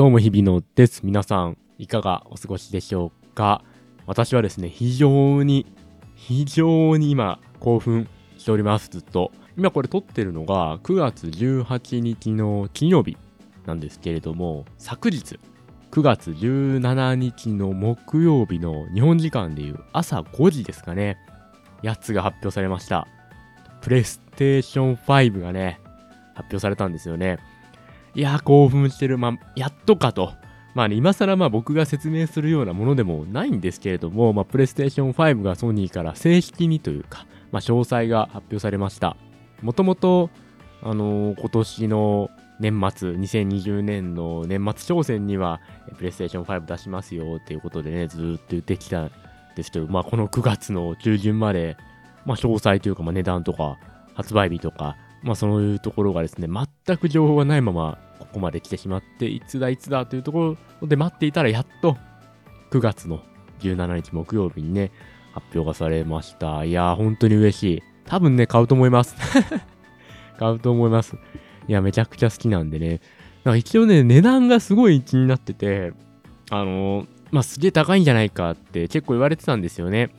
どうも日々のです。皆さん、いかがお過ごしでしょうか？私はですね、非常に、非常に今、興奮しております、ずっと。今これ撮ってるのが9月18日の金曜日なんですけれども、昨日、9月17日の木曜日の日本時間でいう朝5時ですかね、やつが発表されました。プレイステーション5がね、発表されたんですよね。いや、興奮してる。まあ、やっとかと。まあね、今更まあ僕が説明するようなものでもないんですけれども、まあ、プレイステーション5がソニーから正式にというか、まあ、詳細が発表されました。もともと、あのー、今年の年末、2020年の年末商戦には、プレイステーション5出しますよっていうことでね、ずっと言ってきたんですけど、まあ、この9月の中旬まで、まあ、詳細というか、まあ、値段とか、発売日とか、まあそういうところがですね、全く情報がないままここまで来てしまって、いつだいつだというところで待っていたらやっと9月の17日木曜日にね、発表がされました。いやー、本当に嬉しい。多分ね、買うと思います。買うと思います。いや、めちゃくちゃ好きなんでね。なんか一応ね、値段がすごい気になってて、あのー、まあ、すげえ高いんじゃないかって結構言われてたんですよね。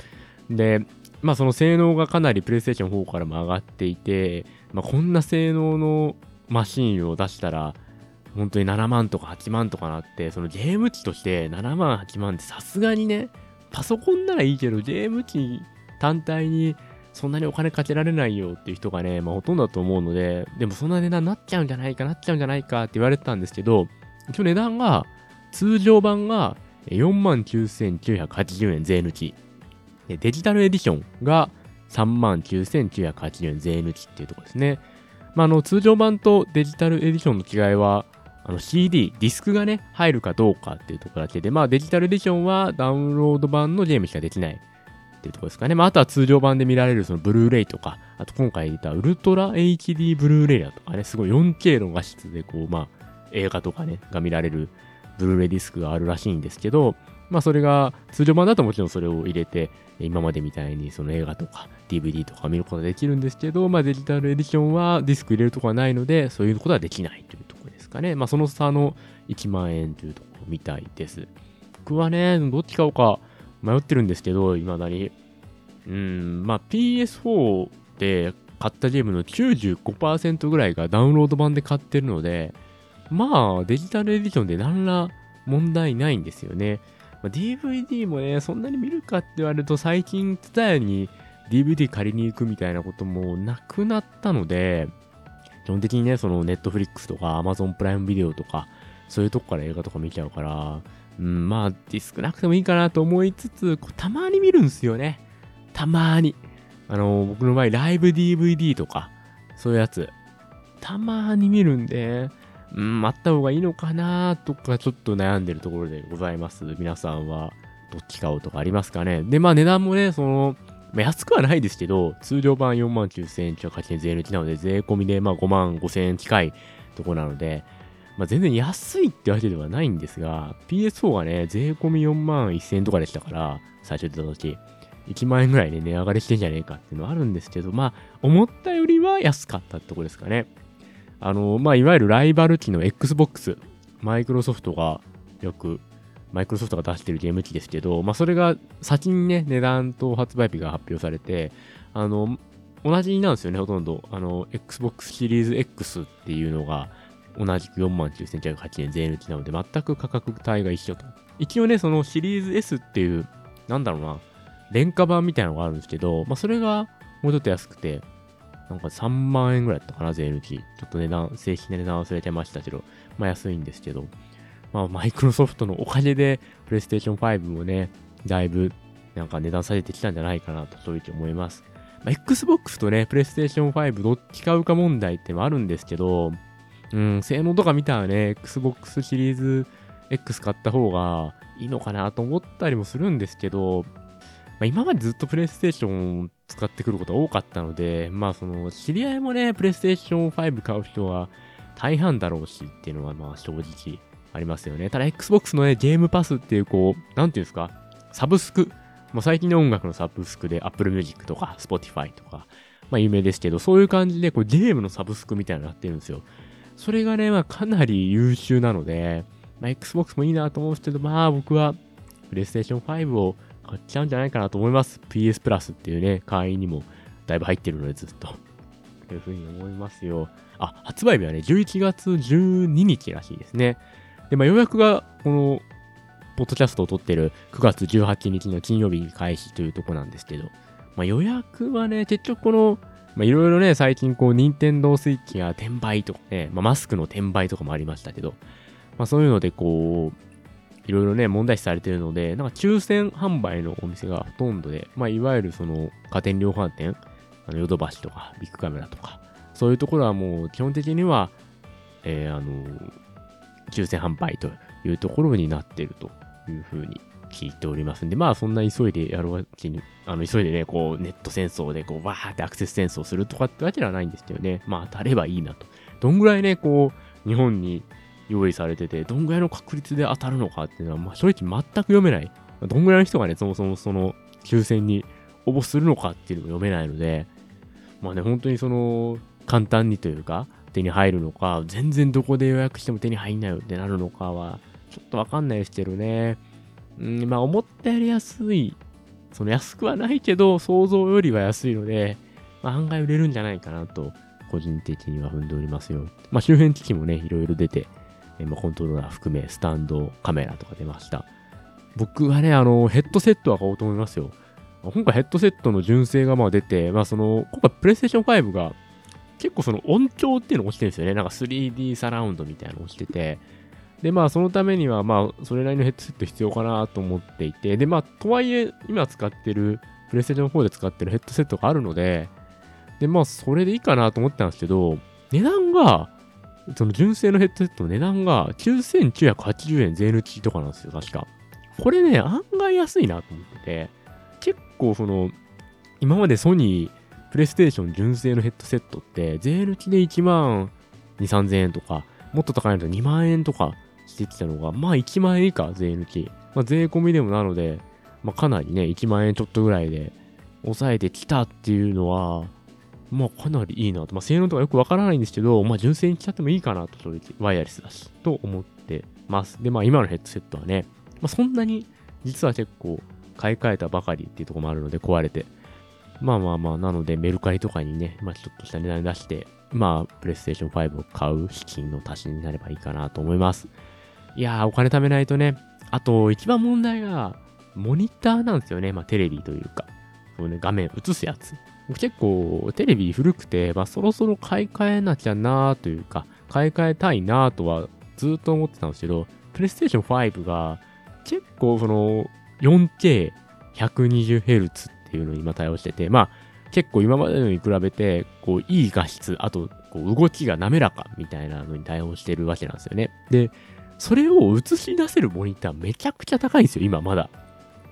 で、まあ、その性能がかなりプレイステーション4からも上がっていて、まあ、こんな性能のマシンを出したら、本当に7万とか8万とかなって、そのゲーム機として7万、8万ってさすがにね、パソコンならいいけど、ゲーム機単体にそんなにお金かけられないよっていう人がね、まあほとんどだと思うので、でもそんな値段なっちゃうんじゃないかなっちゃうんじゃないかって言われてたんですけど、一応値段が、通常版が49,980円税抜き。デジタルエディションが39,980円税抜きっていうところですね。まあ、あの通常版とデジタルエディションの違いは、CD、ディスクがね、入るかどうかっていうところだけで、まあデジタルエディションはダウンロード版のゲームしかできないっていうところですかね。まああとは通常版で見られるそのブルーレイとか、あと今回言ったウルトラ HD ブルーレイだとかね、すごい 4K の画質でこう、まあ映画とかね、が見られるブルーレイディスクがあるらしいんですけど、まあそれが通常版だともちろんそれを入れて、今までみたいにその映画とか DVD とか見ることができるんですけど、まあデジタルエディションはディスク入れるとこはないので、そういうことはできないというところですかね。まあその差の1万円というところみたいです。僕はね、どっち買おうか迷ってるんですけど、未だに。うん、まあ PS4 で買ったゲームの95%ぐらいがダウンロード版で買ってるので、まあデジタルエディションで何ら問題ないんですよね。まあ、DVD もね、そんなに見るかって言われると最近、ツタヤに DVD 借りに行くみたいなこともなくなったので、基本的にね、その Netflix とか Amazon プライムビデオとか、そういうとこから映画とか見ちゃうから、うん、まあ、ディスクなくてもいいかなと思いつつ、たまに見るんですよね。たまに。あの、僕の場合、ライブ DVD とか、そういうやつ、たまに見るんで、うん、あった方がいいのかなとかちょっと悩んでるところでございます。皆さんはどっち買おうとかありますかねで、まあ値段もね、その、まあ、安くはないですけど、通常版4万9000円中8円税抜きなので、税込みでまあ5万5000円近いとこなので、まあ、全然安いってわけではないんですが、PS4 がね、税込み4万1000円とかでしたから、最初出た時、1万円ぐらいね、値上がりしてんじゃねえかっていうのはあるんですけど、まあ、思ったよりは安かったってとこですかね。あの、まあ、いわゆるライバル機の Xbox、マイクロソフトがよく、マイクロソフトが出してるゲーム機ですけど、まあ、それが先にね、値段と発売日が発表されて、あの、同じなんですよね、ほとんど。あの、Xbox シリーズ X っていうのが、同じく49,908円税抜きなので、全く価格帯が一緒と。一応ね、そのシリーズ S っていう、なんだろうな、廉価版みたいなのがあるんですけど、まあ、それがもうちょっと安くて、なんか3万円ぐらいだったかな、税抜き。ちょっと値段、正式な値段忘れてましたけど、まあ安いんですけど、まあマイクロソフトのおかげで、プレイステーション5もね、だいぶなんか値段下げてきたんじゃないかなと、正直思います。まあ、Xbox とね、プレイステーション5どっち買うか問題ってもあるんですけど、うん、性能とか見たらね、Xbox シリーズ X 買った方がいいのかなと思ったりもするんですけど、まあ、今までずっとプレイステーションを使ってくることが多かったので、まあその、知り合いもね、プレイステーション5買う人は大半だろうしっていうのはまあ正直ありますよね。ただ Xbox のね、ゲームパスっていうこう、なんていうんですか、サブスク。まあ、最近の音楽のサブスクで Apple Music とか Spotify とか、まあ有名ですけど、そういう感じでこうゲームのサブスクみたいなのなってるんですよ。それがね、まあかなり優秀なので、まあ、Xbox もいいなと思うんですけど、まあ僕は PlayStation 5を買っちゃうんじゃないかなと思います。PS プラスっていうね、会員にもだいぶ入ってるのでずっと。というふうに思いますよ。あ、発売日はね、11月12日らしいですね。で、まあ、予約が、この、ポッドキャストを撮ってる9月18日の金曜日に開始というとこなんですけど、まあ、予約はね、結局この、まあ、いろいろね、最近こう、任天堂スイッチが転売とかね、まあ、マスクの転売とかもありましたけど、まあ、そういうのでこう、いろいろね、問題視されてるので、なんか抽選販売のお店がほとんどで、まあ、いわゆるその家電量販店、あのヨドバシとかビッグカメラとか、そういうところはもう基本的には、えー、あの、抽選販売というところになってるというふうに聞いておりますんで、まあそんな急いでやるわけに、あの急いでね、こうネット戦争でこうわーってアクセス戦争するとかってわけではないんですけどね、まあ当たればいいなと。どんぐらいね、こう日本に用意されてて、どんぐらいの確率で当たるのかっていうのは、まあ正直全く読めない。どんぐらいの人がね、そもそもその抽選に応募するのかっていうのも読めないので、まあね、本当にその、簡単にというか、手に入るのか、全然どこで予約しても手に入んないよってなるのかは、ちょっとわかんないですけどね。うん、まあ思ったより安い、その安くはないけど、想像よりは安いので、まあ案外売れるんじゃないかなと、個人的には踏んでおりますよ。まあ周辺機器もね、いろいろ出て、ま、コントローラー含め、スタンド、カメラとか出ました。僕はね、あの、ヘッドセットは買おうと思いますよ。今回ヘッドセットの純正がまあ出て、まあその、今回プレイステーション5が結構その音響っていうの落ちてるんですよね。なんか 3D サラウンドみたいなの落ちてて。で、まあそのためにはまあそれなりのヘッドセット必要かなと思っていて。で、まあとはいえ今使ってる、プレイステーション4で使ってるヘッドセットがあるので、で、まあそれでいいかなと思ったんですけど、値段が、その純正のヘッドセットの値段が9980円税抜きとかなんですよ、確か。これね、案外安いなと思ってて。結構その、今までソニー、プレイステーション純正のヘッドセットって、税抜きで1万2、3000円とか、もっと高いのと2万円とかしてきたのが、まあ1万円以下税抜き。まあ税込みでもなので、まあかなりね、1万円ちょっとぐらいで抑えてきたっていうのは、まあかなりいいなと。まあ性能とかよくわからないんですけど、まあ純正にしちゃってもいいかなと、正直。ワイヤレスだし、と思ってます。で、まあ今のヘッドセットはね、まあそんなに実は結構買い替えたばかりっていうとこもあるので壊れて。まあまあまあ、なのでメルカリとかにね、まあちょっとした値段出して、まあ、プレイステーション5を買う資金の足しになればいいかなと思います。いやー、お金貯めないとね。あと、一番問題が、モニターなんですよね。まあ、テレビというか。そうね、画面映すやつ。結構、テレビ古くて、まあ、そろそろ買い替えなきゃなというか、買い替えたいなとはずっと思ってたんですけど、プレイステーション5が、結構、その、4K120Hz っていうのに今対応してて、まあ結構今までのに比べて、こういい画質、あとこう動きが滑らかみたいなのに対応してるわけなんですよね。で、それを映し出せるモニターめちゃくちゃ高いんですよ、今まだ。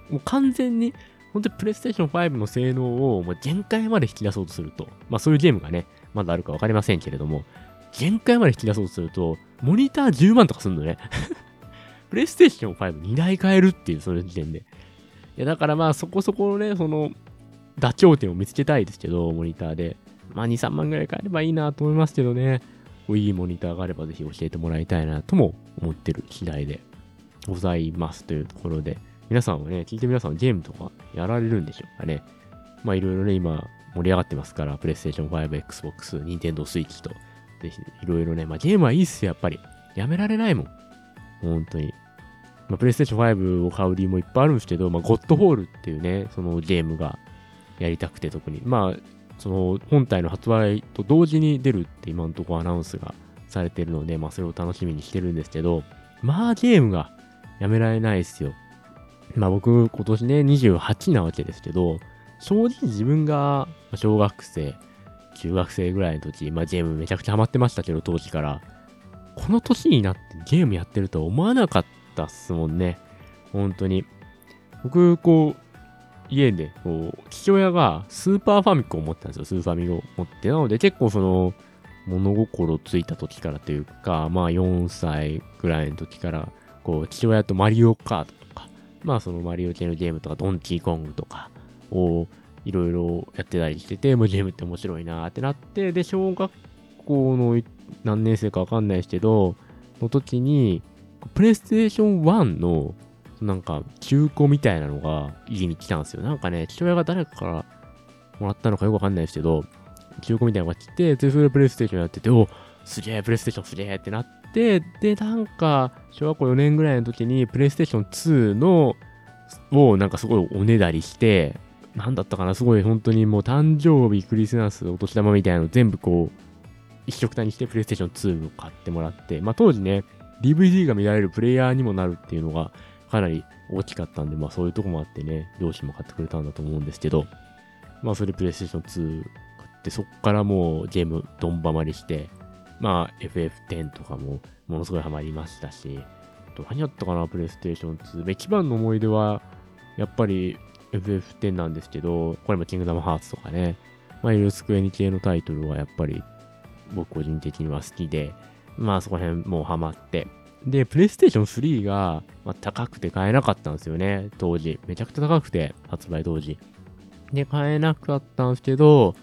もう完全に、本当にプレイステーション5の性能をもう限界まで引き出そうとすると、まあそういうゲームがね、まだあるかわかりませんけれども、限界まで引き出そうとすると、モニター10万とかすんのね プレイステーション5 2台買えるっていう、その時点で。いや、だからまあそこそこのね、その、妥協点を見つけたいですけど、モニターで。まあ2、3万ぐらい買えればいいなと思いますけどね。いいモニターがあればぜひ教えてもらいたいなとも思ってる次第でございますというところで、皆さんはね、聞いて皆さんゲームとかやられるんでしょうかね。まあいろいろね、今盛り上がってますから、プレイステーション5、Xbox、Nintendo Switch と、ぜひいろいろね、まあゲームはいいっすよ、やっぱり。やめられないもん。本当に。まあ、プレイステーション5を買う理由もいっぱいあるんですけど、まあ、ゴッドホールっていうね、そのゲームがやりたくて特に。まあ、その本体の発売と同時に出るって今のところアナウンスがされてるので、まあそれを楽しみにしてるんですけど、まあゲームがやめられないですよ。まあ僕今年ね28なわけですけど、正直自分が小学生、中学生ぐらいの時、まあゲームめちゃくちゃハマってましたけど当時から、この年になってゲームやってるとは思わなかったっすもんね。本当に。僕、こう、家で、こう、父親がスーパーファミコンを持ってたんですよ。スーファミを持って。なので結構その、物心ついた時からというか、まあ4歳ぐらいの時から、こう、父親とマリオカートと、まあそのマリオ系のゲームとか、ドンキーコングとかをいろいろやってたりしてて、もうゲームって面白いなってなって、で、小学校の何年生かわかんないですけど、の時に、プレイステーション1の、なんか、中古みたいなのが家に来たんですよ。なんかね、父親が誰かからもらったのかよくわかんないですけど、中古みたいなのが来て、で、それでプレイステーションやってて、おすげえ、プレイステーションすげえってなって、で、なんか、小学校4年ぐらいの時に、プレイステーション2の、をなんかすごいおねだりして、なんだったかな、すごい本当にもう誕生日、クリスマス、お年玉みたいなの全部こう、一色単にしてプレイステーション2を買ってもらって、まあ当時ね、DVD が見られるプレイヤーにもなるっていうのがかなり大きかったんで、まあそういうとこもあってね、両親も買ってくれたんだと思うんですけど、まあそれプレイステーション2買って、そっからもうゲームドンバマりして、まあ FF10 とかもものすごいハマりましたし、何やったかな、プレイステーション2。一番の思い出は、やっぱり FF10 なんですけど、これもキングダムハーツとかね、まあ、いろスクエニ系のタイトルはやっぱり僕個人的には好きで、まあそこら辺もうハマって、で、プレイステーション3が、まあ、高くて買えなかったんですよね、当時。めちゃくちゃ高くて、発売当時。で、買えなかったんですけど、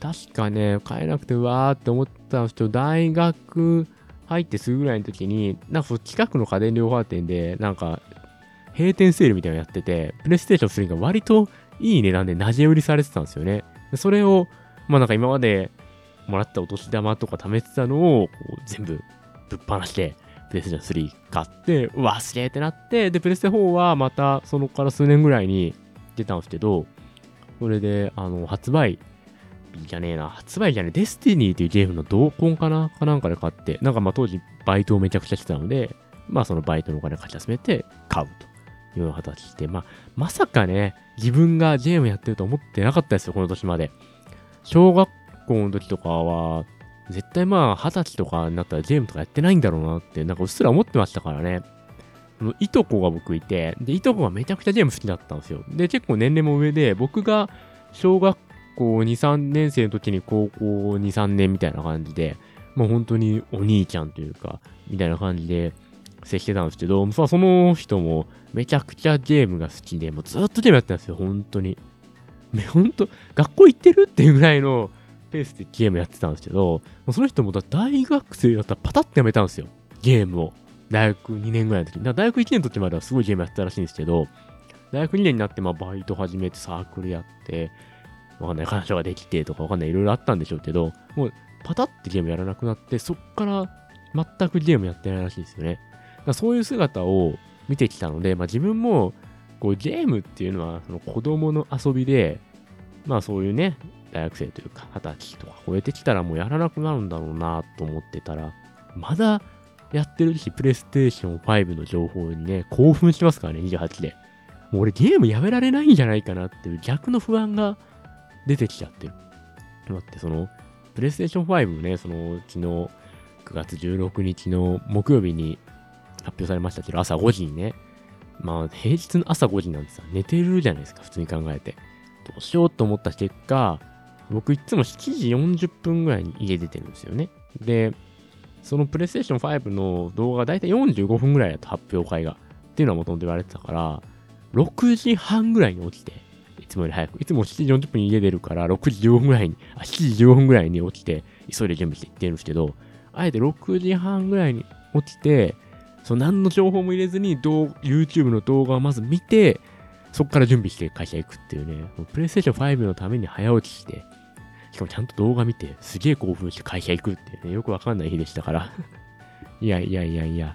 確かね、買えなくてわーって思ったんですけど、大学入ってすぐぐらいの時に、なんか近くの家電量販店で、なんか、閉店セールみたいなのやってて、プレイステーション3が割といい値段でなじ売りされてたんですよね。それを、まあなんか今までもらったお年玉とか貯めてたのを、全部ぶっ放して、プレイステーション3買って、うわ、すげえってなって、で、プレステ4はまたそのから数年ぐらいに出たんですけど、それで、あの、発売じゃねえな、発売じゃねえ、デスティニーっていうゲームの同梱かな？かなんかで買って、なんかまあ当時バイトをめちゃくちゃしてたので、まあそのバイトのお金貸し集めて買うというような形で、まあまさかね、自分がゲームやってると思ってなかったですよ、この年まで。小学校の時とかは、絶対まあ、二十歳とかになったらゲームとかやってないんだろうなって、なんかうっすら思ってましたからね。いとこが僕いて、で、いとこがめちゃくちゃゲーム好きだったんですよ。で、結構年齢も上で、僕が小学校2、3年生の時に高校2、3年みたいな感じで、もう本当にお兄ちゃんというか、みたいな感じで接してたんですけど、さあその人もめちゃくちゃゲームが好きで、もうずっとゲームやってたんですよ、本当に。ね、本当学校行ってるっていうぐらいのペースでゲームやってたんですけど、その人も大学生だったらパタッてやめたんですよ。ゲームを。大学2年ぐらいの時に。大学1年の時まではすごいゲームやってたらしいんですけど、大学2年になってまあバイト始めてサークルやって、わかんない、彼女ができてとかわかんない、いろいろあったんでしょうけど、もうパタってゲームやらなくなって、そっから全くゲームやってないらしいんですよね。だそういう姿を見てきたので、まあ、自分もこうゲームっていうのはその子供の遊びで、まあそういうね、大学生というか二十歳とか超えてきたらもうやらなくなるんだろうなと思ってたら、まだやってるし、プレイステーション5の情報にね、興奮しますからね、28で。もう俺ゲームやめられないんじゃないかなっていう逆の不安が出てきちゃってる。待って、その、プレイステーション5ね、その、昨日、9月16日の木曜日に発表されましたけど、朝5時にね、まあ、平日の朝5時なんてさ、寝てるじゃないですか、普通に考えて。どうしようと思った結果、僕いつも7時40分ぐらいに家出てるんですよね。で、そのプレイステーション5の動画がだいたい45分ぐらいだと発表会が。っていうのはもともと言われてたから、6時半ぐらいに起きて、つもより早く、いつも7時40分に家出るから、6時15分ぐらいに、あ、7時15分ぐらいに起きて、急いで準備して行ってるんですけど、あえて6時半ぐらいに起きて、その何の情報も入れずに、YouTube の動画をまず見て、そこから準備して会社行くっていうね、プレイステーション5のために早起きして、しかもちゃんと動画見て、すげえ興奮して会社行くっていうね、よくわかんない日でしたから いやいやいやいや。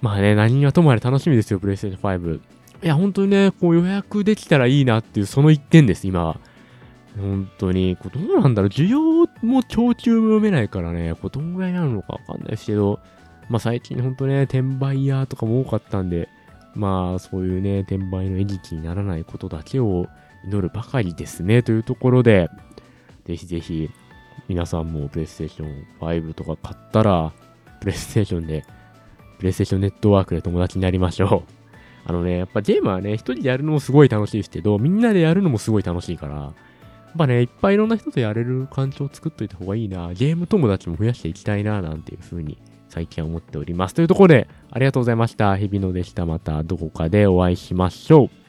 まあね、何はともあれ楽しみですよ、プレイステーション5。いや、本当にね、こう予約できたらいいなっていう、その一点です、今は。本当に、こうどうなんだろう、需要も供給も読めないからね、こうどんぐらいなのかわかんないですけど、まあ最近本当ね、転売屋とかも多かったんで、まあそういうね、転売の餌食にならないことだけを祈るばかりですね、というところで、ぜひぜひ、皆さんもプレイステーション5とか買ったら、プレイステーションで、プレイステーションネットワークで友達になりましょう。あのね、やっぱゲームはね、一人でやるのもすごい楽しいですけど、みんなでやるのもすごい楽しいから、やっぱね、いっぱいいろんな人とやれる環境を作っといた方がいいな、ゲーム友達も増やしていきたいな、なんていう風に最近は思っております。というところで、ありがとうございました。日々のでした。またどこかでお会いしましょう。